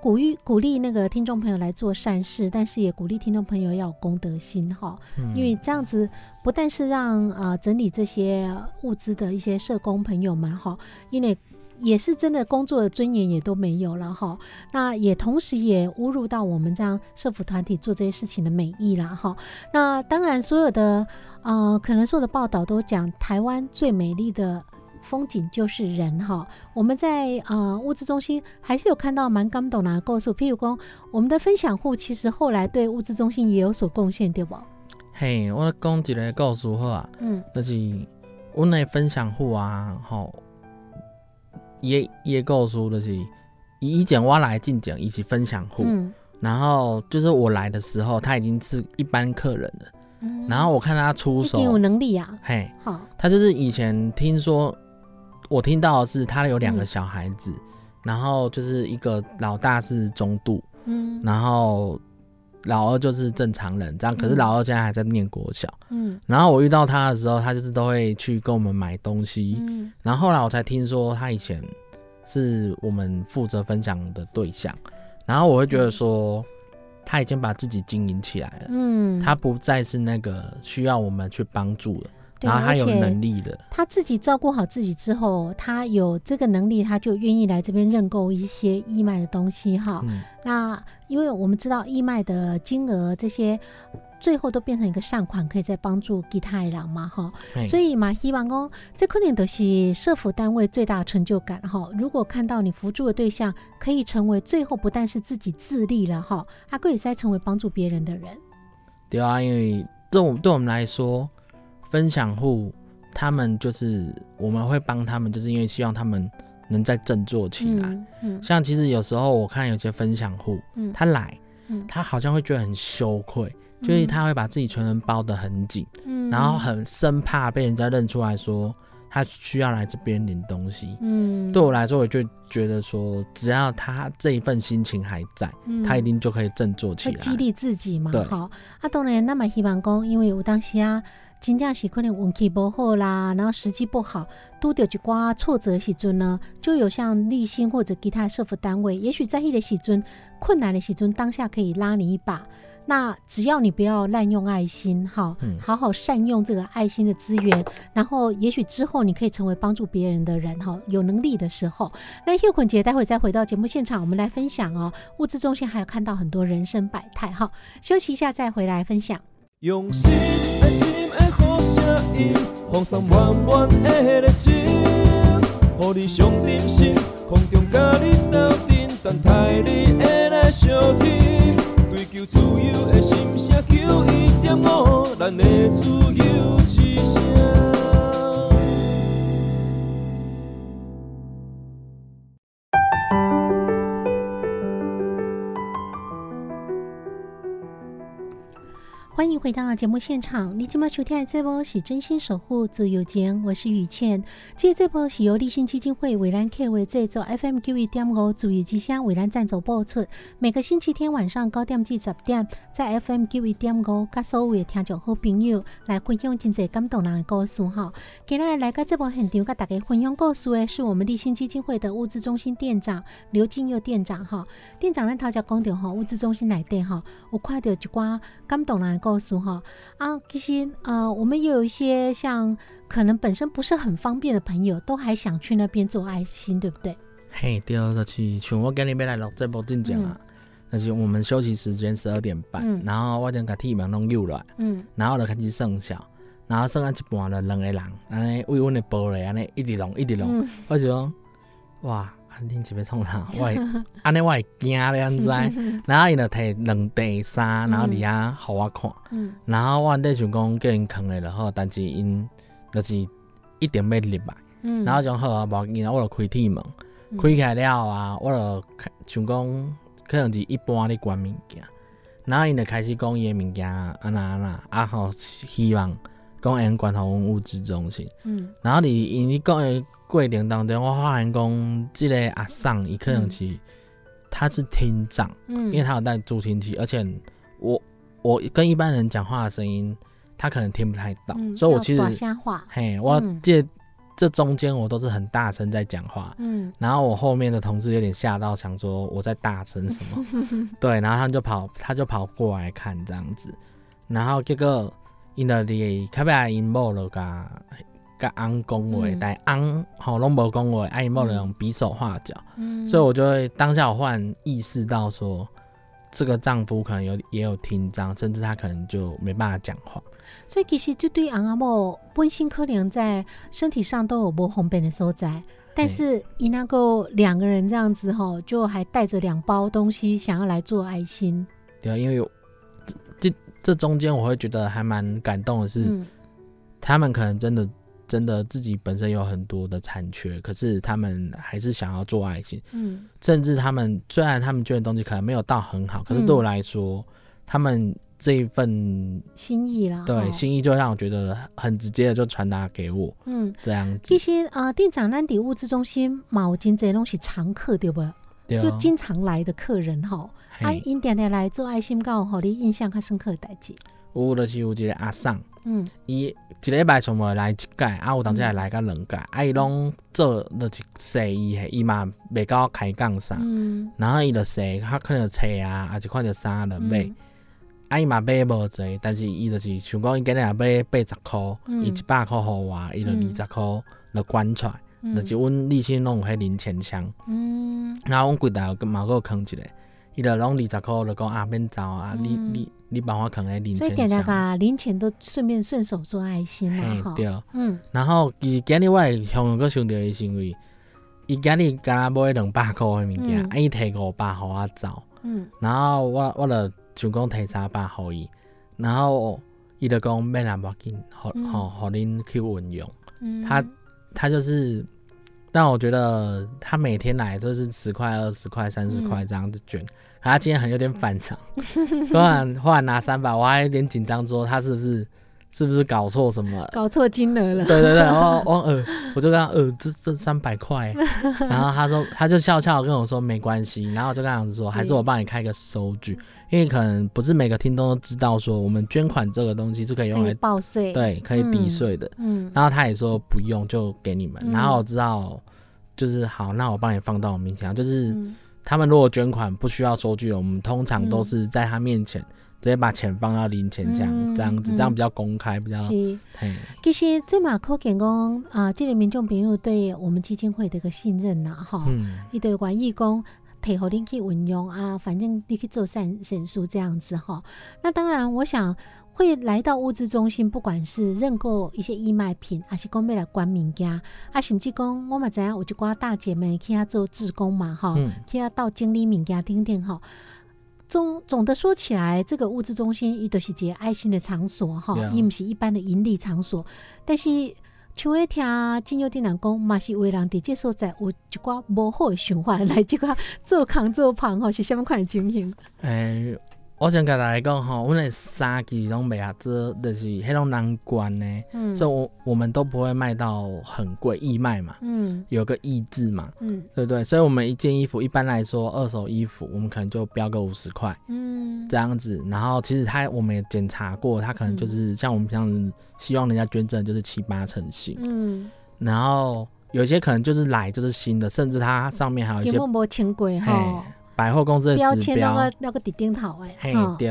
[SPEAKER 1] 鼓励鼓励那个听众朋友来做善事，但是也鼓励听众朋友要有公德心哈，
[SPEAKER 2] 嗯。
[SPEAKER 1] 因为这样子不但是让啊、呃整理这些物资的一些社工朋友们哈，因为也是真的工作的尊严也都没有了哈，那也同时也侮辱到我们这样社服团体做这些事情的美意啦哈。那当然，所有的呃，可能所有的报道都讲台湾最美丽的风景就是人哈。我们在呃物资中心还是有看到蛮感动的告诉，譬如说我们的分享户其实后来对物资中心也有所贡献，对不？
[SPEAKER 2] 嘿，我讲一个故事好啊，
[SPEAKER 1] 嗯
[SPEAKER 2] 就是阮的分享户啊，吼，伊的伊的故事就是，伊以前我来进前，伊是分享户，
[SPEAKER 1] 嗯。
[SPEAKER 2] 然后就是我来的时候，他已经是一般客人了，
[SPEAKER 1] 嗯。
[SPEAKER 2] 然后我看他出手。
[SPEAKER 1] 有能力啊，
[SPEAKER 2] 嘿，
[SPEAKER 1] 好，
[SPEAKER 2] 他就是以前听说，我听到的是他有两个
[SPEAKER 1] 嗯。
[SPEAKER 2] 小孩子，然后就是一个老大是中度，
[SPEAKER 1] 嗯。
[SPEAKER 2] 然后老二就是正常人，这样。可是
[SPEAKER 1] 嗯。
[SPEAKER 2] 老二现在还在念国小，
[SPEAKER 1] 嗯。
[SPEAKER 2] 然后我遇到他的时候，他就是都会去跟我们买东西，
[SPEAKER 1] 嗯。
[SPEAKER 2] 然后后来我才听说他以前是我们负责分享的对象，然后我会觉得说他已经把自己经营起来了，
[SPEAKER 1] 嗯，
[SPEAKER 2] 他不再是那个需要我们去帮助了，
[SPEAKER 1] 对
[SPEAKER 2] 然后他有能力了。
[SPEAKER 1] 他自己照顾好自己之后，他有这个能力，他就愿意来这边认购一些义卖的东西哈。
[SPEAKER 2] 嗯，
[SPEAKER 1] 那因为我们知道义卖的金额这些，最后都变成一个善款，可以再帮助其他的人嘛哈。所以嘛，希望哦这可能都是社服单位最大的成就感哈。如果看到你扶助的对象可以成为最后不但是自己自立了哈，还可以再成为帮助别人的人。
[SPEAKER 2] 对啊，因为对我对我们来说，分享户他们就是我们会帮他们，就是因为希望他们能再振作起来。
[SPEAKER 1] 嗯嗯。
[SPEAKER 2] 像其实有时候我看有些分享户，
[SPEAKER 1] 嗯，
[SPEAKER 2] 他来，
[SPEAKER 1] 嗯。
[SPEAKER 2] 他好像会觉得很羞愧，就是他会把自己全身包得很紧，
[SPEAKER 1] 嗯。
[SPEAKER 2] 然后很生怕被人家认出来说他需要来这边领东西。
[SPEAKER 1] 嗯，
[SPEAKER 2] 对我来说，我就觉得说，只要他这一份心情还在，
[SPEAKER 1] 嗯。
[SPEAKER 2] 他一定就可以振作起来。
[SPEAKER 1] 会激励自己嘛
[SPEAKER 2] 对，
[SPEAKER 1] 好啊，当然，那么希望讲，因为有当时啊，真正是可能运气不好啦，然后时机不好，拄到一寡挫折的时阵呢，就有像立新或者其他社服单位，也许在迄个时阵困难的时阵，当下可以拉你一把。那只要你不要滥用爱心，哈，
[SPEAKER 2] 嗯
[SPEAKER 1] 好好善用这个爱心的资源，然后也许之后你可以成为帮助别人的人，哈，有能力的时候。那秀捆姐待会再回到节目现场，我们来分享哦。物资中心还有看到很多人生百态，哈，休息一下再回来分享。
[SPEAKER 3] 用心爱心的好声音，放送满满的热情，予你上点心，空中甲你斗阵，等待你的来相听。追求自由的心声，求一点五，咱的自由之声。
[SPEAKER 1] 欢迎回到节目现场，你今麦收听的这波是真心守护自由间，我是雨倩。这这波是由立信基金会为咱 K 为制作 FM 九一点五自由之声为咱赞助播出。每个星期天晚上九点至十点，在 FM 九一点五，甲所有的听众好朋友来分享真侪感动人的故事哈。今日来到这波现场，甲大家分享故事的是我们立信基金会的物资中心店长刘金佑店长哈。店长咱头才讲到吼，物资中心内底哈，有看到一寡感动人的故事哈啊，其实呃，我们也有一些像可能本身不是很方便的朋友，都还想去那边做爱心，对不对？
[SPEAKER 2] 嘿，对，就是像我今日要来录这部进前啊，就是我们休息时间十二点半，
[SPEAKER 1] 嗯。
[SPEAKER 2] 然后我就把体面拢扭落来，
[SPEAKER 1] 嗯。
[SPEAKER 2] 然后就开始算下，然后算到一半就两个人，安尼为阮的玻璃安尼一直弄一直弄，
[SPEAKER 1] 嗯。
[SPEAKER 2] 我就讲哇，啊恁是要创啥？我会安尼我会惊了，安知？然后伊就摕两袋衫，然后伫遐互我看，
[SPEAKER 1] 嗯。
[SPEAKER 2] 然后我咧想讲叫因藏诶就好，但是因就是一定要入来。
[SPEAKER 1] 嗯，
[SPEAKER 2] 然后种好啊，无要紧啊，我就开铁门，
[SPEAKER 1] 嗯。
[SPEAKER 2] 开起来了啊，我就想讲，可能是一般咧关物件，然后因就开始讲伊诶物件安那安那，啊吼，希望讲会用关互阮物资中心。
[SPEAKER 1] 嗯。
[SPEAKER 2] 然后你因你讲诶过程当中，我发现讲，即个阿桑伊可能是、他是听障，
[SPEAKER 1] 嗯，
[SPEAKER 2] 因为他有带助听器，而且我我跟一般人讲话的声音，他可能听不太到，
[SPEAKER 1] 嗯
[SPEAKER 2] 所以我其实
[SPEAKER 1] 话，
[SPEAKER 2] 嘿，我
[SPEAKER 1] 嗯。
[SPEAKER 2] 这这中间我都是很大声在讲话，
[SPEAKER 1] 嗯。
[SPEAKER 2] 然后我后面的同事有点吓到，想说我在大声什么，对，然后他就跑，他就跑过来看这样子，然后结果因就离较尾因某就甲甲翁讲话，
[SPEAKER 1] 嗯。
[SPEAKER 2] 但翁吼拢无讲话，啊因某就用比手画脚，
[SPEAKER 1] 嗯，
[SPEAKER 2] 所以我就会当下我忽然意识到说，这个丈夫可能有也有听障，甚至他可能就没办法讲话。
[SPEAKER 1] 所以其实这对昂阿某本身可能在身体上都有无方便的所在，但是伊那个两个人这样子吼，就还带着两包东西想要来做爱心，
[SPEAKER 2] 对啊，因为这这中间我会觉得还蛮感动的是，
[SPEAKER 1] 嗯。
[SPEAKER 2] 他们可能真的真的自己本身有很多的残缺，可是他们还是想要做爱心，
[SPEAKER 1] 嗯。
[SPEAKER 2] 甚至他们虽然他们捐的东西可能没有到很好，可是
[SPEAKER 1] 嗯
[SPEAKER 2] 对我来说，他们这一份
[SPEAKER 1] 心意啦，吼
[SPEAKER 2] 对心意就让我觉得很直接的就传达给我
[SPEAKER 1] 嗯。
[SPEAKER 2] 这样子。
[SPEAKER 1] 其，实呃，店长咱伫物资中心毛巾这些东西常客对不？
[SPEAKER 2] 对哦。
[SPEAKER 1] 就经常来的客人吼，啊，因定定来做爱心，敢有互你印象较深刻诶代志。
[SPEAKER 2] 有就是有一个阿桑。
[SPEAKER 1] 嗯。
[SPEAKER 2] 伊一礼拜全部来一届，啊有当时会来甲两届，啊伊拢做就是说伊嘿，伊嘛袂到开讲啥，
[SPEAKER 1] 嗯。
[SPEAKER 2] 然后伊就说，他可能册啊，啊就看着衫就买，
[SPEAKER 1] 嗯。
[SPEAKER 2] 啊伊嘛买无济，但是伊就是想讲伊今日也买八十箍，
[SPEAKER 1] 嗯。
[SPEAKER 2] 伊一百箍互我，伊就
[SPEAKER 1] 嗯
[SPEAKER 2] 二十箍就捐出来，
[SPEAKER 1] 嗯。
[SPEAKER 2] 就是阮利息拢有迄零钱箱，
[SPEAKER 1] 嗯。
[SPEAKER 2] 然后阮柜台有嘛有囥一个，伊就拢二十箍就讲啊免走啊，你你你帮我扛个零
[SPEAKER 1] 所以点那
[SPEAKER 2] 钱箱，
[SPEAKER 1] 个零钱都顺便顺手做爱心啦。
[SPEAKER 2] 对。
[SPEAKER 1] 嗯
[SPEAKER 2] 然后伊今日我会向个想到伊是因为，伊今日敢若买两百箍的物件，啊伊摕五百互我走，
[SPEAKER 1] 嗯
[SPEAKER 2] 然后我我就想讲摕三百互伊，然后伊就讲免啦，无要紧，互互互恁去运用。
[SPEAKER 1] 嗯，
[SPEAKER 2] 他他就是让我觉得他每天来都是十块、二十块、三十
[SPEAKER 1] 嗯。
[SPEAKER 2] 块这样子卷，可他今天很有点反常，突然忽然拿三百，我还有点紧张，说他是不是是不是搞错什么？
[SPEAKER 1] 搞错金额了。
[SPEAKER 2] 对对对，然后我呃，我就跟他呃，这这三百块，然后他说他就笑笑跟我说没关系，然后我就跟他说，还是我帮你开个收据，因为可能不是每个听众都知道说我们捐款这个东西是可以用来
[SPEAKER 1] 报税。，
[SPEAKER 2] 对可以抵税的，
[SPEAKER 1] 嗯
[SPEAKER 2] 然后他也说不用就给你们，
[SPEAKER 1] 嗯
[SPEAKER 2] 然后我知道就是好，那我帮你放到我面前，就是
[SPEAKER 1] 嗯。
[SPEAKER 2] 他们如果捐款不需要收据，我们通常都
[SPEAKER 1] 嗯。
[SPEAKER 2] 是在他面前直接把钱放到零钱箱，
[SPEAKER 1] 嗯
[SPEAKER 2] 这样子，
[SPEAKER 1] 嗯
[SPEAKER 2] 这样比较公开，比较
[SPEAKER 1] 是。其实这嘛可见讲啊，这个民众朋友对我们基金会的一个信任呐，哈，
[SPEAKER 2] 嗯，
[SPEAKER 1] 伊对愿意讲摕互恁去运用啊，反正你去做善善事这样子哈。那当然，我想会来到物资中心，不管是认购一些义卖品，还是讲要来管物件，啊，甚至讲我嘛知影有一寡大姐妹去遐做志工嘛，哈、
[SPEAKER 2] 嗯
[SPEAKER 1] 去遐到经理物件等等哈。总总的说起来，这个物资中心伊都是一个爱心的场所哈伊毋是一般的盈利场所，但是。像迄听金友店人讲，嘛是为人伫这所在有一寡无好的想法来即寡做空做胖吼，是什么款的情形？
[SPEAKER 2] 诶、我想甲大家讲吼，阮的衫其实拢袂啊，这就是迄种难关呢，
[SPEAKER 1] 嗯。
[SPEAKER 2] 所以我我们都不会卖到很贵，义卖嘛，
[SPEAKER 1] 嗯。
[SPEAKER 2] 有个义字嘛，
[SPEAKER 1] 嗯。
[SPEAKER 2] 对不对？所以我们一件衣服一般来说二手衣服，我们可能就标个五十块
[SPEAKER 1] 嗯。
[SPEAKER 2] 这样子，然后其实他我们也检查过，他可能就是像我们这样子，希望人家捐赠就是七八成新，
[SPEAKER 1] 嗯，
[SPEAKER 2] 然后有些可能就是来就是新的，甚至它上面还有一些
[SPEAKER 1] 根本无清过
[SPEAKER 2] 百货公司的指
[SPEAKER 1] 标签那
[SPEAKER 2] 标。
[SPEAKER 1] 个那个伫顶头诶，
[SPEAKER 2] 嘿
[SPEAKER 1] 吼
[SPEAKER 2] 对，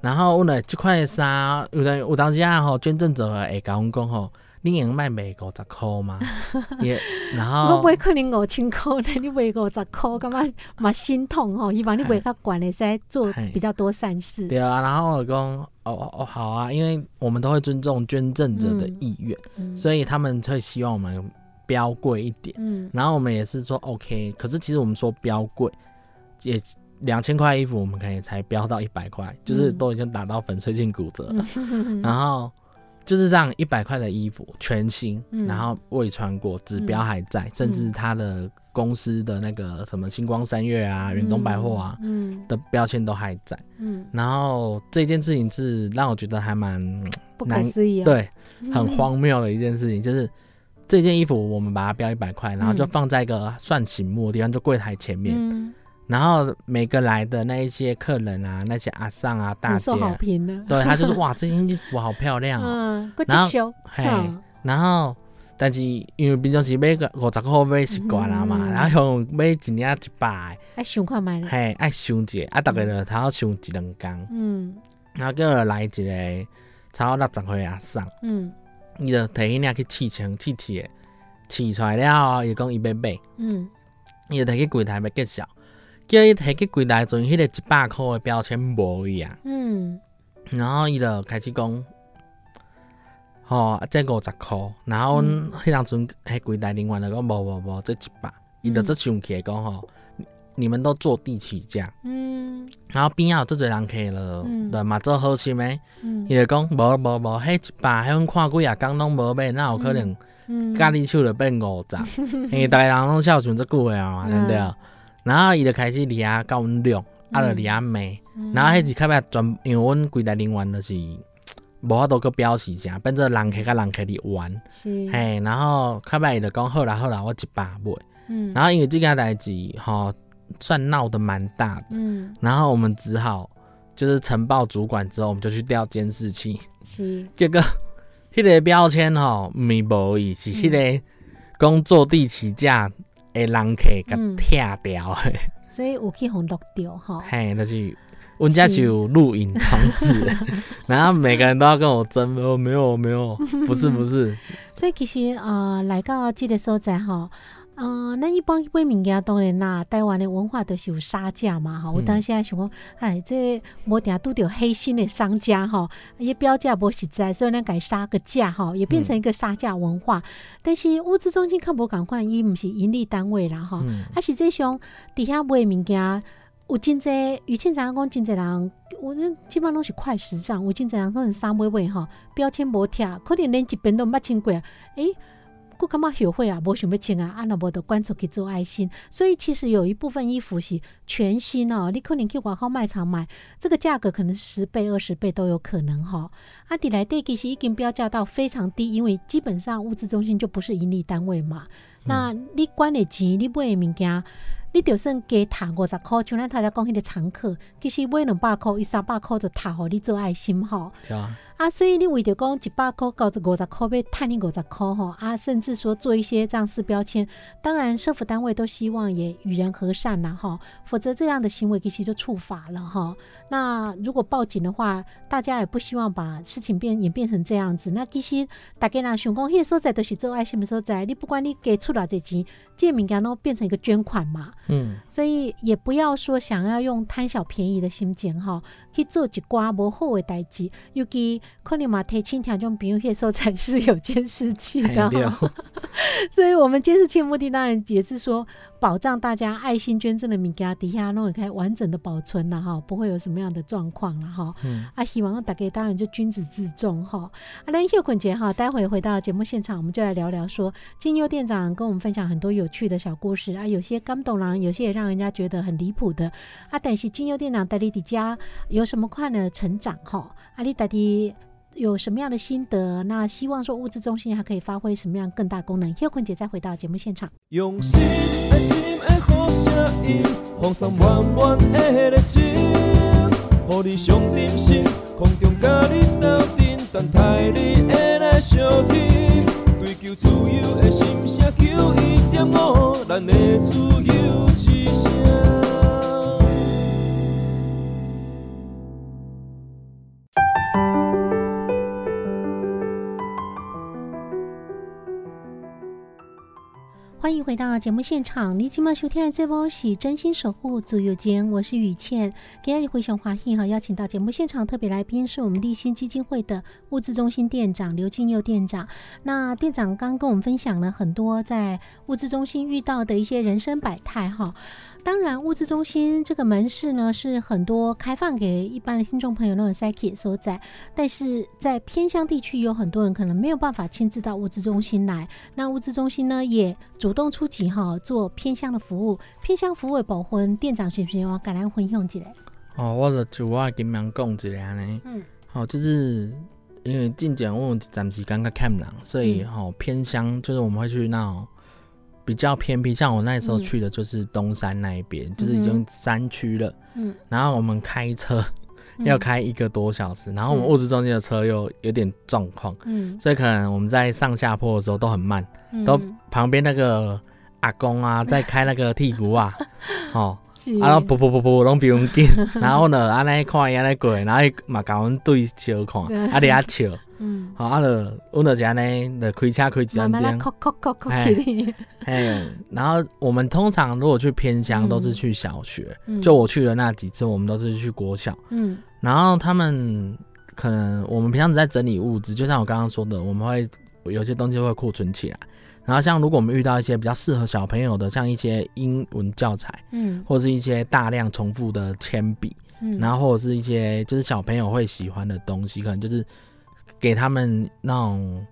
[SPEAKER 2] 然后阮的即款衫，有人有当时啊吼，捐赠者会甲阮讲吼，你用卖卖五十箍吗？也，然后
[SPEAKER 1] 我买可能五千箍呢，你卖五十箍，感觉嘛心痛吼。希望你卖较悬的，使做比较多善事。
[SPEAKER 2] 对啊，然后我讲哦哦哦好啊，因为我们都会尊重捐赠者的意愿，
[SPEAKER 1] 嗯
[SPEAKER 2] 所以他们会希望我们标贵一点。
[SPEAKER 1] 嗯
[SPEAKER 2] 然后我们也是说 OK，可是其实我们说标贵，也两千块衣服我们可以才标到一百块，就是
[SPEAKER 1] 嗯。
[SPEAKER 2] 都已经打到粉碎性骨折了。
[SPEAKER 1] 嗯。
[SPEAKER 2] 然后就是这样一百块的衣服全新，
[SPEAKER 1] 嗯。
[SPEAKER 2] 然后未穿过，指标还在，甚至它的公司的那个什么星光三月啊、远东百货啊
[SPEAKER 1] 嗯。
[SPEAKER 2] 的标签都还在。
[SPEAKER 1] 嗯，
[SPEAKER 2] 然后这件事情是让我觉得还蛮
[SPEAKER 1] 不可思议啊。
[SPEAKER 2] 对，很荒谬的一件事情，就是这件衣服我们把它标一百块，然后就
[SPEAKER 1] 嗯。
[SPEAKER 2] 放在一个算醒目的地方，就柜台前面。
[SPEAKER 1] 嗯，
[SPEAKER 2] 然后每个来的那一些客人啊，那些阿上啊、大姐
[SPEAKER 1] 好
[SPEAKER 2] 啊，
[SPEAKER 1] 评的。
[SPEAKER 2] 对他就是哇，这件衣服好漂亮哦。然后。嘿
[SPEAKER 1] 嗯。
[SPEAKER 2] 然后但是因为平常时买个五十块买习惯了嘛，
[SPEAKER 1] 嗯。
[SPEAKER 2] 然后像买一领一百
[SPEAKER 1] 爱想看买
[SPEAKER 2] 的，
[SPEAKER 1] 了，
[SPEAKER 2] 嘿，爱想一个，啊，逐个就头想一两工，
[SPEAKER 1] 嗯。
[SPEAKER 2] 然后叫来一个差不多六十岁阿上，
[SPEAKER 1] 嗯。
[SPEAKER 2] 伊就摕迄领去试穿试试的，试出来了后，伊讲伊要买，
[SPEAKER 1] 嗯。
[SPEAKER 2] 伊就摕去柜台要介绍，叫伊摕去柜台阵，迄个一百箍的标签无去啊。
[SPEAKER 1] 嗯。
[SPEAKER 2] 然后伊就开始讲，吼、啊，这五十箍，然后阮迄当阵迄柜台人员就讲无无无，这一百，伊就这生气的讲吼，你你们都坐地起价，
[SPEAKER 1] 嗯。
[SPEAKER 2] 然后边仔有做侪人客了，
[SPEAKER 1] 嗯。
[SPEAKER 2] 对嘛做好心诶，
[SPEAKER 1] 嗯。
[SPEAKER 2] 伊就讲无无无，迄一百，迄阮看几啊工拢无买，哪有可能
[SPEAKER 1] 嗯，
[SPEAKER 2] 咖喱手就变五十？因为逐个人拢孝顺这句话嘛，对不对？
[SPEAKER 1] 嗯
[SPEAKER 2] 然后伊就开始伫遐甲阮录，啊，就伫遐骂。
[SPEAKER 1] 嗯。
[SPEAKER 2] 然后迄是较尾全，因为阮规台人员就是无法度去表示啥，变做人客甲人客伫玩，
[SPEAKER 1] 是，
[SPEAKER 2] 嘿，然后较尾伊就讲好啦好啦，我一百买。
[SPEAKER 1] 嗯
[SPEAKER 2] 然后因为即件代志吼，算闹得蛮大的，
[SPEAKER 1] 嗯
[SPEAKER 2] 然后我们只好就是呈报主管之后，我们就去调监视器，
[SPEAKER 1] 是，
[SPEAKER 2] 结果迄个标签吼，毋是无伊，是迄个讲坐地起价的人客甲
[SPEAKER 1] 嗯
[SPEAKER 2] 拆掉诶，
[SPEAKER 1] 所以有去互录掉吼，
[SPEAKER 2] 嘿，那是。阮家是有录影装置，然后每个人都要跟我争，哦，没有没有，不是不是，
[SPEAKER 1] 所以其实呃来到即个所在吼。呃，咱一般买物件当然啦，台湾的文化都是有杀价嘛，吼。我
[SPEAKER 2] 嗯
[SPEAKER 1] 当时还想讲，哎，这无定拄着黑心的商家吼，伊标价无实在，所以咱改杀个价吼，也变成一个杀价文化。但是物资中心较无共款，伊毋是盈利单位啦吼，
[SPEAKER 2] 嗯
[SPEAKER 1] 啊实际上伫遐买物件。有真济，于庆常讲真济人，我那基本上拢是快时尚。有真济人可能三买买吼，标签无贴，可能连一遍都毋捌穿过。诶、我感觉后悔啊，无想要穿啊，啊若无得捐出去做爱心。所以其实有一部分衣服是全新哦，你可能去外口卖场买，这个价格可能十倍、二十倍都有可能哈、啊，底来底其实已经标价到非常低，因为基本上物资中心就不是盈利单位嘛。那你管的钱，你买的物件。你就算加赚五十箍，像咱头先讲迄个常客，其实买两百箍，伊三百箍就赚互你做爱心吼。
[SPEAKER 2] 啊，
[SPEAKER 1] 所以你为着讲一百块搞这五十箍，要赚你五十块吼啊，甚至说做一些这样式标签，当然社府单位都希望也与人和善呐哈，否则这样的行为其实就触法了哈。那如果报警的话，大家也不希望把事情变演变成这样子。那其实大家若想讲，迄个所在都是做爱心的所在，你不管你给出了这钱，这个物件都变成一个捐款嘛。
[SPEAKER 2] 嗯，
[SPEAKER 1] 所以也不要说想要用贪小便宜的心情哈，去做一寡无好的代志，尤其可能嘛提醒听众朋友，迄时候才是有监视器的。所以我们监视器的目的当然也是说，保障大家爱心捐赠的物件底下弄可以完整的保存了哈，不会有什么样的状况了哈。
[SPEAKER 2] 嗯
[SPEAKER 1] 啊，希望大家当然就君子自重哈。啊，那秀坤姐哈，待会回到节目现场，我们就来聊聊说，金优店长跟我们分享很多有趣的小故事啊，有些感动人，有些也让人家觉得很离谱的啊。但是金优店长带你的家有什么快乐成长哈？啊，你带的。有什么样的心得？那希望说物资中心还可以发挥什么样更大功能？叶坤姐再回到节目现场。
[SPEAKER 3] 用心爱心的好声音，放送满满的热情，予你上点心，空中甲你斗阵，等待你的来相听。追求自由的心声，求一点五，咱的自由之声。
[SPEAKER 1] 迎回到节目现场，你今晚收听的这波是真心守护足友间，我是雨倩。今天回想华裔哈，邀请到节目现场特别来宾是我们立新基金会的物资中心店长刘庆佑店长。那店长刚跟我们分享了很多在物资中心遇到的一些人生百态哈。当然，物资中心这个门市呢是很多开放给一般的听众朋友那种 psyche 所在，但是在偏乡地区有很多人可能没有办法亲自到物资中心来。那物资中心呢也主动出击哈，做偏乡的服务，偏乡服务的保婚，店长是不是我赶来分享一下？
[SPEAKER 2] 哦，我就就我金明讲一下安尼，
[SPEAKER 1] 嗯
[SPEAKER 2] 哦，就是因为进前我有暂时感觉看人，所以
[SPEAKER 1] 嗯
[SPEAKER 2] 哦偏乡就是我们会去那种比较偏僻，像我那时候
[SPEAKER 1] 嗯。
[SPEAKER 2] 去的就是东山那一边，就是已
[SPEAKER 1] 嗯
[SPEAKER 2] 经山区了。
[SPEAKER 1] 嗯。
[SPEAKER 2] 然后我们开车，要开一个多小时，然后我们
[SPEAKER 1] 是。
[SPEAKER 2] 物资中心的车又有点状况，
[SPEAKER 1] 嗯，
[SPEAKER 2] 所以可能我们在上下坡的时候都很慢，
[SPEAKER 1] 嗯。
[SPEAKER 2] 都旁边那个阿公啊在开那个剔骨啊，哦，
[SPEAKER 1] 是。
[SPEAKER 2] 啊，然后噗噗噗噗拢比阮紧，然后呢，安尼看伊安尼过，然后伊嘛甲阮对笑看，
[SPEAKER 1] 对。
[SPEAKER 2] 啊，伫遐笑，
[SPEAKER 1] 嗯，
[SPEAKER 2] 吼，啊，就阮就是安尼，就开车开一
[SPEAKER 1] 慢慢来
[SPEAKER 2] 点哎 然后我们通常如果去偏乡，
[SPEAKER 1] 嗯
[SPEAKER 2] 都是去小学，
[SPEAKER 1] 嗯。
[SPEAKER 2] 就我去的那几次，我们都是去国小，
[SPEAKER 1] 嗯。
[SPEAKER 2] 然后他们可能我们平常只在整理物资，就像我刚刚说的，我们会有些东西会库存起来。然后像如果我们遇到一些比较适合小朋友的，像一些英文教材，
[SPEAKER 1] 嗯。
[SPEAKER 2] 或是一些大量重复的铅笔，
[SPEAKER 1] 嗯，
[SPEAKER 2] 然后或者是一些就是小朋友会喜欢的东西，可能就是给他们那种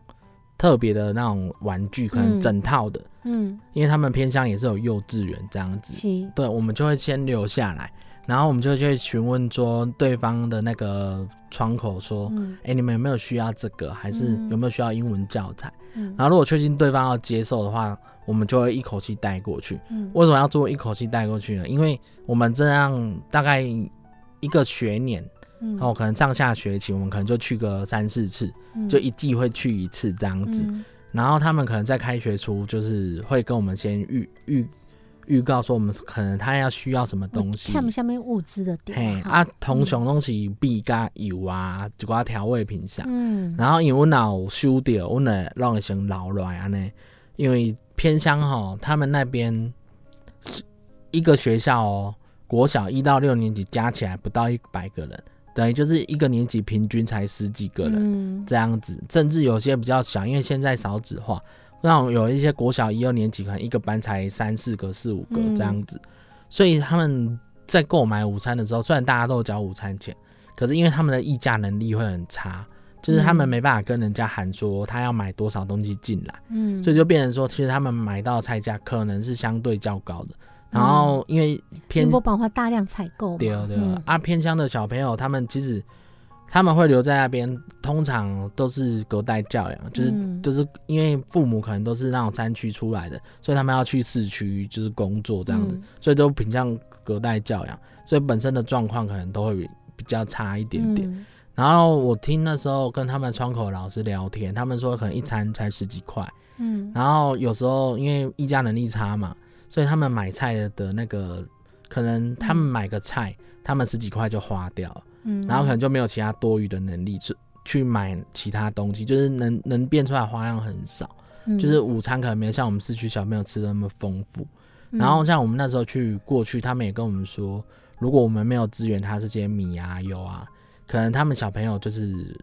[SPEAKER 2] 特别的那种玩具，可能
[SPEAKER 1] 嗯。
[SPEAKER 2] 整套的，
[SPEAKER 1] 嗯。
[SPEAKER 2] 因为他们偏向也是有幼稚园这样子，对，我们就会先留下来，然后我们就去询问说对方的那个窗口说，
[SPEAKER 1] 嗯
[SPEAKER 2] 哎、你们有没有需要这个，还是
[SPEAKER 1] 嗯。
[SPEAKER 2] 有没有需要英文教材？
[SPEAKER 1] 嗯。
[SPEAKER 2] 然后如果确定对方要接受的话，我们就会一口气带过去。
[SPEAKER 1] 嗯。
[SPEAKER 2] 为什么要做一口气带过去呢？因为我们这样大概一个学年，
[SPEAKER 1] 嗯
[SPEAKER 2] 哦，可能上下学期我们可能就去个三四次，
[SPEAKER 1] 嗯
[SPEAKER 2] 就一季会去一次这样子。
[SPEAKER 1] 嗯
[SPEAKER 2] 然后他们可能在开学初就是会跟我们先预预预告说我们可能他要需要什么东西。
[SPEAKER 1] 看下面物资的
[SPEAKER 2] 嘿
[SPEAKER 1] 点
[SPEAKER 2] 啊，通常拢是米加油啊，一寡调味品上。
[SPEAKER 1] 嗯
[SPEAKER 2] 然后因为阮若有收到，阮会让会先留落来安尼。因为偏乡吼，他们那边是一个学校哦，国小一到六年级加起来不到一百个人，等于就是一个年级平均才十几个人。
[SPEAKER 1] 嗯
[SPEAKER 2] 这样子，甚至有些比较小，因为现在少子化，那种有一些国小一二年级可能一个班才三四个、四五个
[SPEAKER 1] 嗯
[SPEAKER 2] 这样子，所以他们在购买午餐的时候，虽然大家都有交午餐钱，可是因为他们的议价能力会很差，就是他们
[SPEAKER 1] 嗯
[SPEAKER 2] 没办法跟人家喊说他要买多少东西进来，
[SPEAKER 1] 嗯
[SPEAKER 2] 所以就变成说，其实他们买到的菜价可能是相对较高的。然后因为偏
[SPEAKER 1] 没办法大量采购嘛，
[SPEAKER 2] 对对、
[SPEAKER 1] 嗯。
[SPEAKER 2] 啊，偏乡的小朋友，他们其实他们会留在那边，通常都是隔代教养，就是、
[SPEAKER 1] 嗯。
[SPEAKER 2] 就是因为父母可能都是那种山区出来的，所以他们要去市区就是工作这样子，
[SPEAKER 1] 嗯
[SPEAKER 2] 所以都偏向隔代教养，所以本身的状况可能都会比较差一点点。
[SPEAKER 1] 嗯。
[SPEAKER 2] 然后我听那时候跟他们窗口老师聊天，他们说可能一餐才十几块，
[SPEAKER 1] 嗯。
[SPEAKER 2] 然后有时候因为议价能力差嘛，所以他们买菜的那个可能他们买个菜，他们十几块就花掉了，
[SPEAKER 1] 嗯，
[SPEAKER 2] 然后可能就没有其他多余的能力去去买其他东西，就是能能变出来花样很少，
[SPEAKER 1] 嗯。
[SPEAKER 2] 就是午餐可能没有像我们市区小朋友吃的那么丰富。
[SPEAKER 1] 嗯。
[SPEAKER 2] 然后像我们那时候去过去，他们也跟我们说，如果我们没有支援他这些米啊油啊，可能他们小朋友就是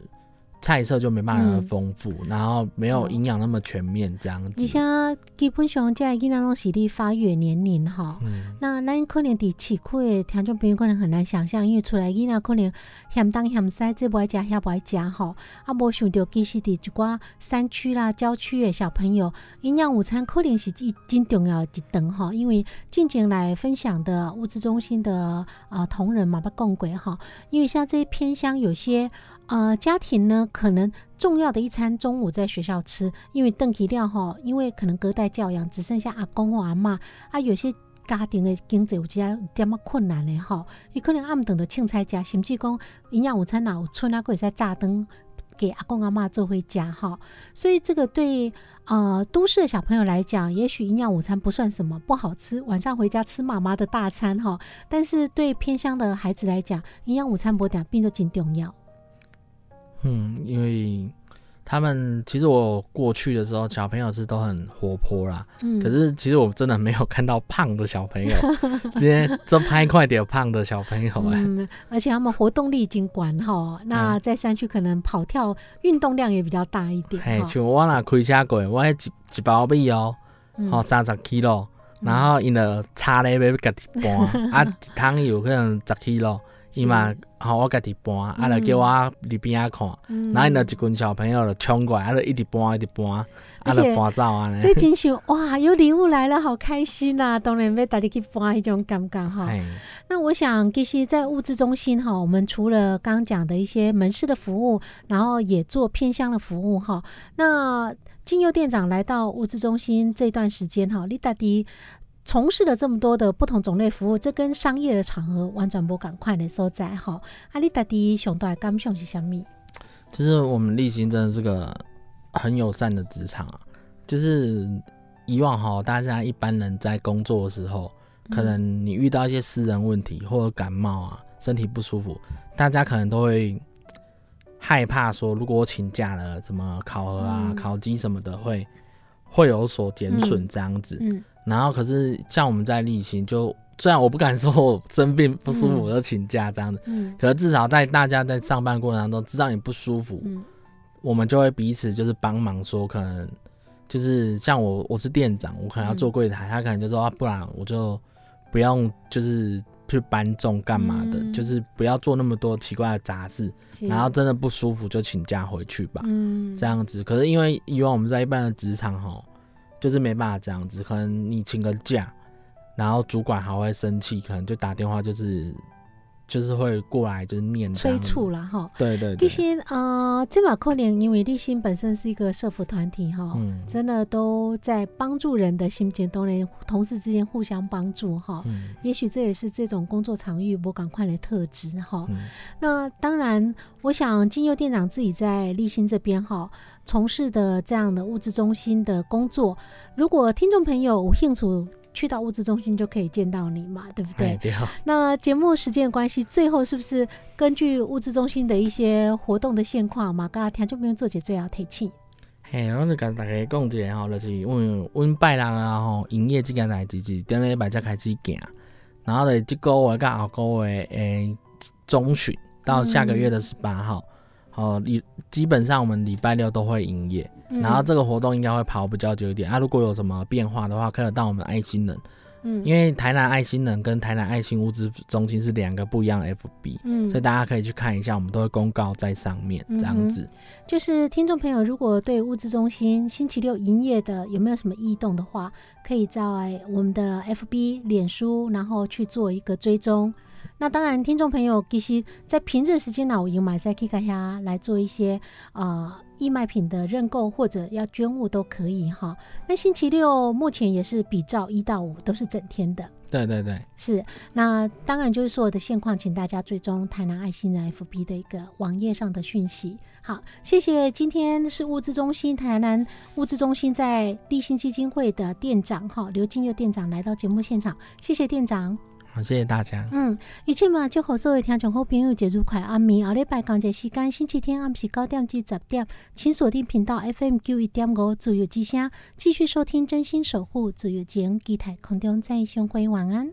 [SPEAKER 2] 菜色就没办法那么
[SPEAKER 1] 嗯
[SPEAKER 2] 丰富，然后没有
[SPEAKER 1] 哦
[SPEAKER 2] 营养那么全面这样子。
[SPEAKER 1] 而且基本上这囡仔拢是咧发育年龄哈。
[SPEAKER 2] 嗯，
[SPEAKER 1] 那咱可能伫市区的听众朋友可能很难想象，因为出来囡仔可能嫌东嫌西，这不爱食，遐不爱食吼。啊，无想到其实伫一寡山区啦、郊区的小朋友，营养午餐可能是一真重要的一顿吼。因为近前来分享的物资中心的呃同仁嘛，捌讲过哈。因为像这些偏乡有些呃家庭呢，可能重要的一餐中午在学校吃，因为邓起料哈，因为可能隔代教养，只剩下阿公或阿嬷啊，有些。家庭的经济有一点点困难的吼，伊可能暗顿就凊菜食，甚至讲营养午餐哪有剩啊，佫会使炸灯给阿公阿嬷做回家哈。所以这个对呃都市的小朋友来讲，也许营养午餐不算什么不好吃，晚上回家吃妈妈的大餐哈。但是对偏乡的孩子来讲，营养午餐不点并就真重要。
[SPEAKER 2] 嗯，因为他们其实我过去的时候，小朋友是都很活泼啦。
[SPEAKER 1] 嗯，
[SPEAKER 2] 可是其实我真的没有看到胖的小朋友，今天这拍快点胖的小朋友哎、
[SPEAKER 1] 嗯，而且他们活动力已经管哈，那在山区可能跑跳运动量也比较大一点。
[SPEAKER 2] 像我那开车过，我迄一一包米哦，
[SPEAKER 1] 嗯
[SPEAKER 2] 吼三十 K 咯然后因就差咧要家己搬，啊一桶有可能十 kg，伊嘛吼我家己搬，啊就叫我伫边仔看，
[SPEAKER 1] 嗯
[SPEAKER 2] 然后因就一群小朋友就冲过来，啊就一直搬一直搬，啊就搬走安尼。
[SPEAKER 1] 这真是哇，有礼物来了，好开心呐、当然要带你去搬迄种感觉哈。那我想，其实，在物资中心哈，我们除了刚刚讲的一些门市的服务，然后也做偏乡的服务哈。那金佑店长来到物资中心这段时间哈，你到底从事了这么多的不同种类服务，这跟商业的场合完全不赶快的所在哈。啊，你到底上大的感想是什么？
[SPEAKER 2] 就是我们立新真的是个很友善的职场啊，就是以往哈，大家一般人在工作的时候，可能你遇到一些私人问题或者感冒啊，身体不舒服，大家可能都会害怕说，如果我请假了，怎么考核啊、
[SPEAKER 1] 嗯
[SPEAKER 2] 考绩什么的会会有所减损这样子。
[SPEAKER 1] 嗯
[SPEAKER 2] 然后可是像我们在例行，就虽然我不敢说我生病不舒服
[SPEAKER 1] 嗯。
[SPEAKER 2] 我就请假这样子，
[SPEAKER 1] 嗯。
[SPEAKER 2] 可是至少在大家在上班过程当中知道你不舒服，
[SPEAKER 1] 嗯。
[SPEAKER 2] 我们就会彼此就是帮忙说，可能就是像我我是店长，我可能要做柜台，他可能就说啊，不然我就不用就是去搬重干嘛的，
[SPEAKER 1] 嗯。
[SPEAKER 2] 就是不要做那么多奇怪的杂事，然后真的不舒服就请假回去吧，
[SPEAKER 1] 嗯。
[SPEAKER 2] 这样子。可是因为以往我们在一般的职场哈，就是没办法这样子，可能你请个假，然后主管还会生气，可能就打电话就是就是会过来就是念
[SPEAKER 1] 催促啦哈。
[SPEAKER 2] 对对对
[SPEAKER 1] 其，实呃，这把可能因为立新本身是一个社服团体哈，
[SPEAKER 2] 嗯
[SPEAKER 1] 真的都在帮助人的心间，都能同事之间互相帮助哈。
[SPEAKER 2] 嗯
[SPEAKER 1] 也许这也是这种工作场域我赶快的特质哈。
[SPEAKER 2] 嗯
[SPEAKER 1] 那当然，我想金佑店长自己在立新这边哈从事的这样的物资中心的工作，如果听众朋友有兴趣去到物资中心就可以见到你嘛，对不对？
[SPEAKER 2] 哎对啊
[SPEAKER 1] 那节目时间的关系，最后是不是根据物资中心的一些活动的现况嘛，跟听就不用做解最后提醒？
[SPEAKER 2] 嘿，我就甲大家讲一下吼，就是因为阮拜六啊吼，营业即件代志是顶礼拜才开始行，然后咧即个月甲后个月诶中旬到下个月的十八号，哦、礼基本上我们礼拜六都会营业，
[SPEAKER 1] 嗯
[SPEAKER 2] 然后这个活动应该会跑比较久一点啊。如果有什么变化的话，可以到我们爱心人，
[SPEAKER 1] 嗯
[SPEAKER 2] 因为台南爱心人跟台南爱心物资中心是两个不一样的 FB，、
[SPEAKER 1] 嗯
[SPEAKER 2] 所以大家可以去看一下，我们都会公告在上面这样子。
[SPEAKER 1] 就是听众朋友，如果对物资中心星期六营业的有没有什么异动的话，可以在我们的 FB、脸书，然后去做一个追踪。那当然，听众朋友其实在平日时间呢，我有买赛 K 卡下来做一些呃义卖品的认购或者要捐物都可以哈。那星期六目前也是比照一到五都是整天的。
[SPEAKER 2] 对对对，
[SPEAKER 1] 是，那当然就是所有的现况，请大家追踪台南爱心人 FB 的一个网页上的讯息。好，谢谢。今天是物资中心台南物资中心在立新基金会的店长哈刘金佑店长来到节目现场，谢谢店长。
[SPEAKER 2] 好，谢谢大家。
[SPEAKER 1] 嗯，以前嘛，祝福所有听众好朋友节日快暗暝，后礼拜同一时间星期天暗时九点至十点，请锁定频道 FM 九一点五自由之声，继续收听真心守护自由节目，期待空中再相会，晚安。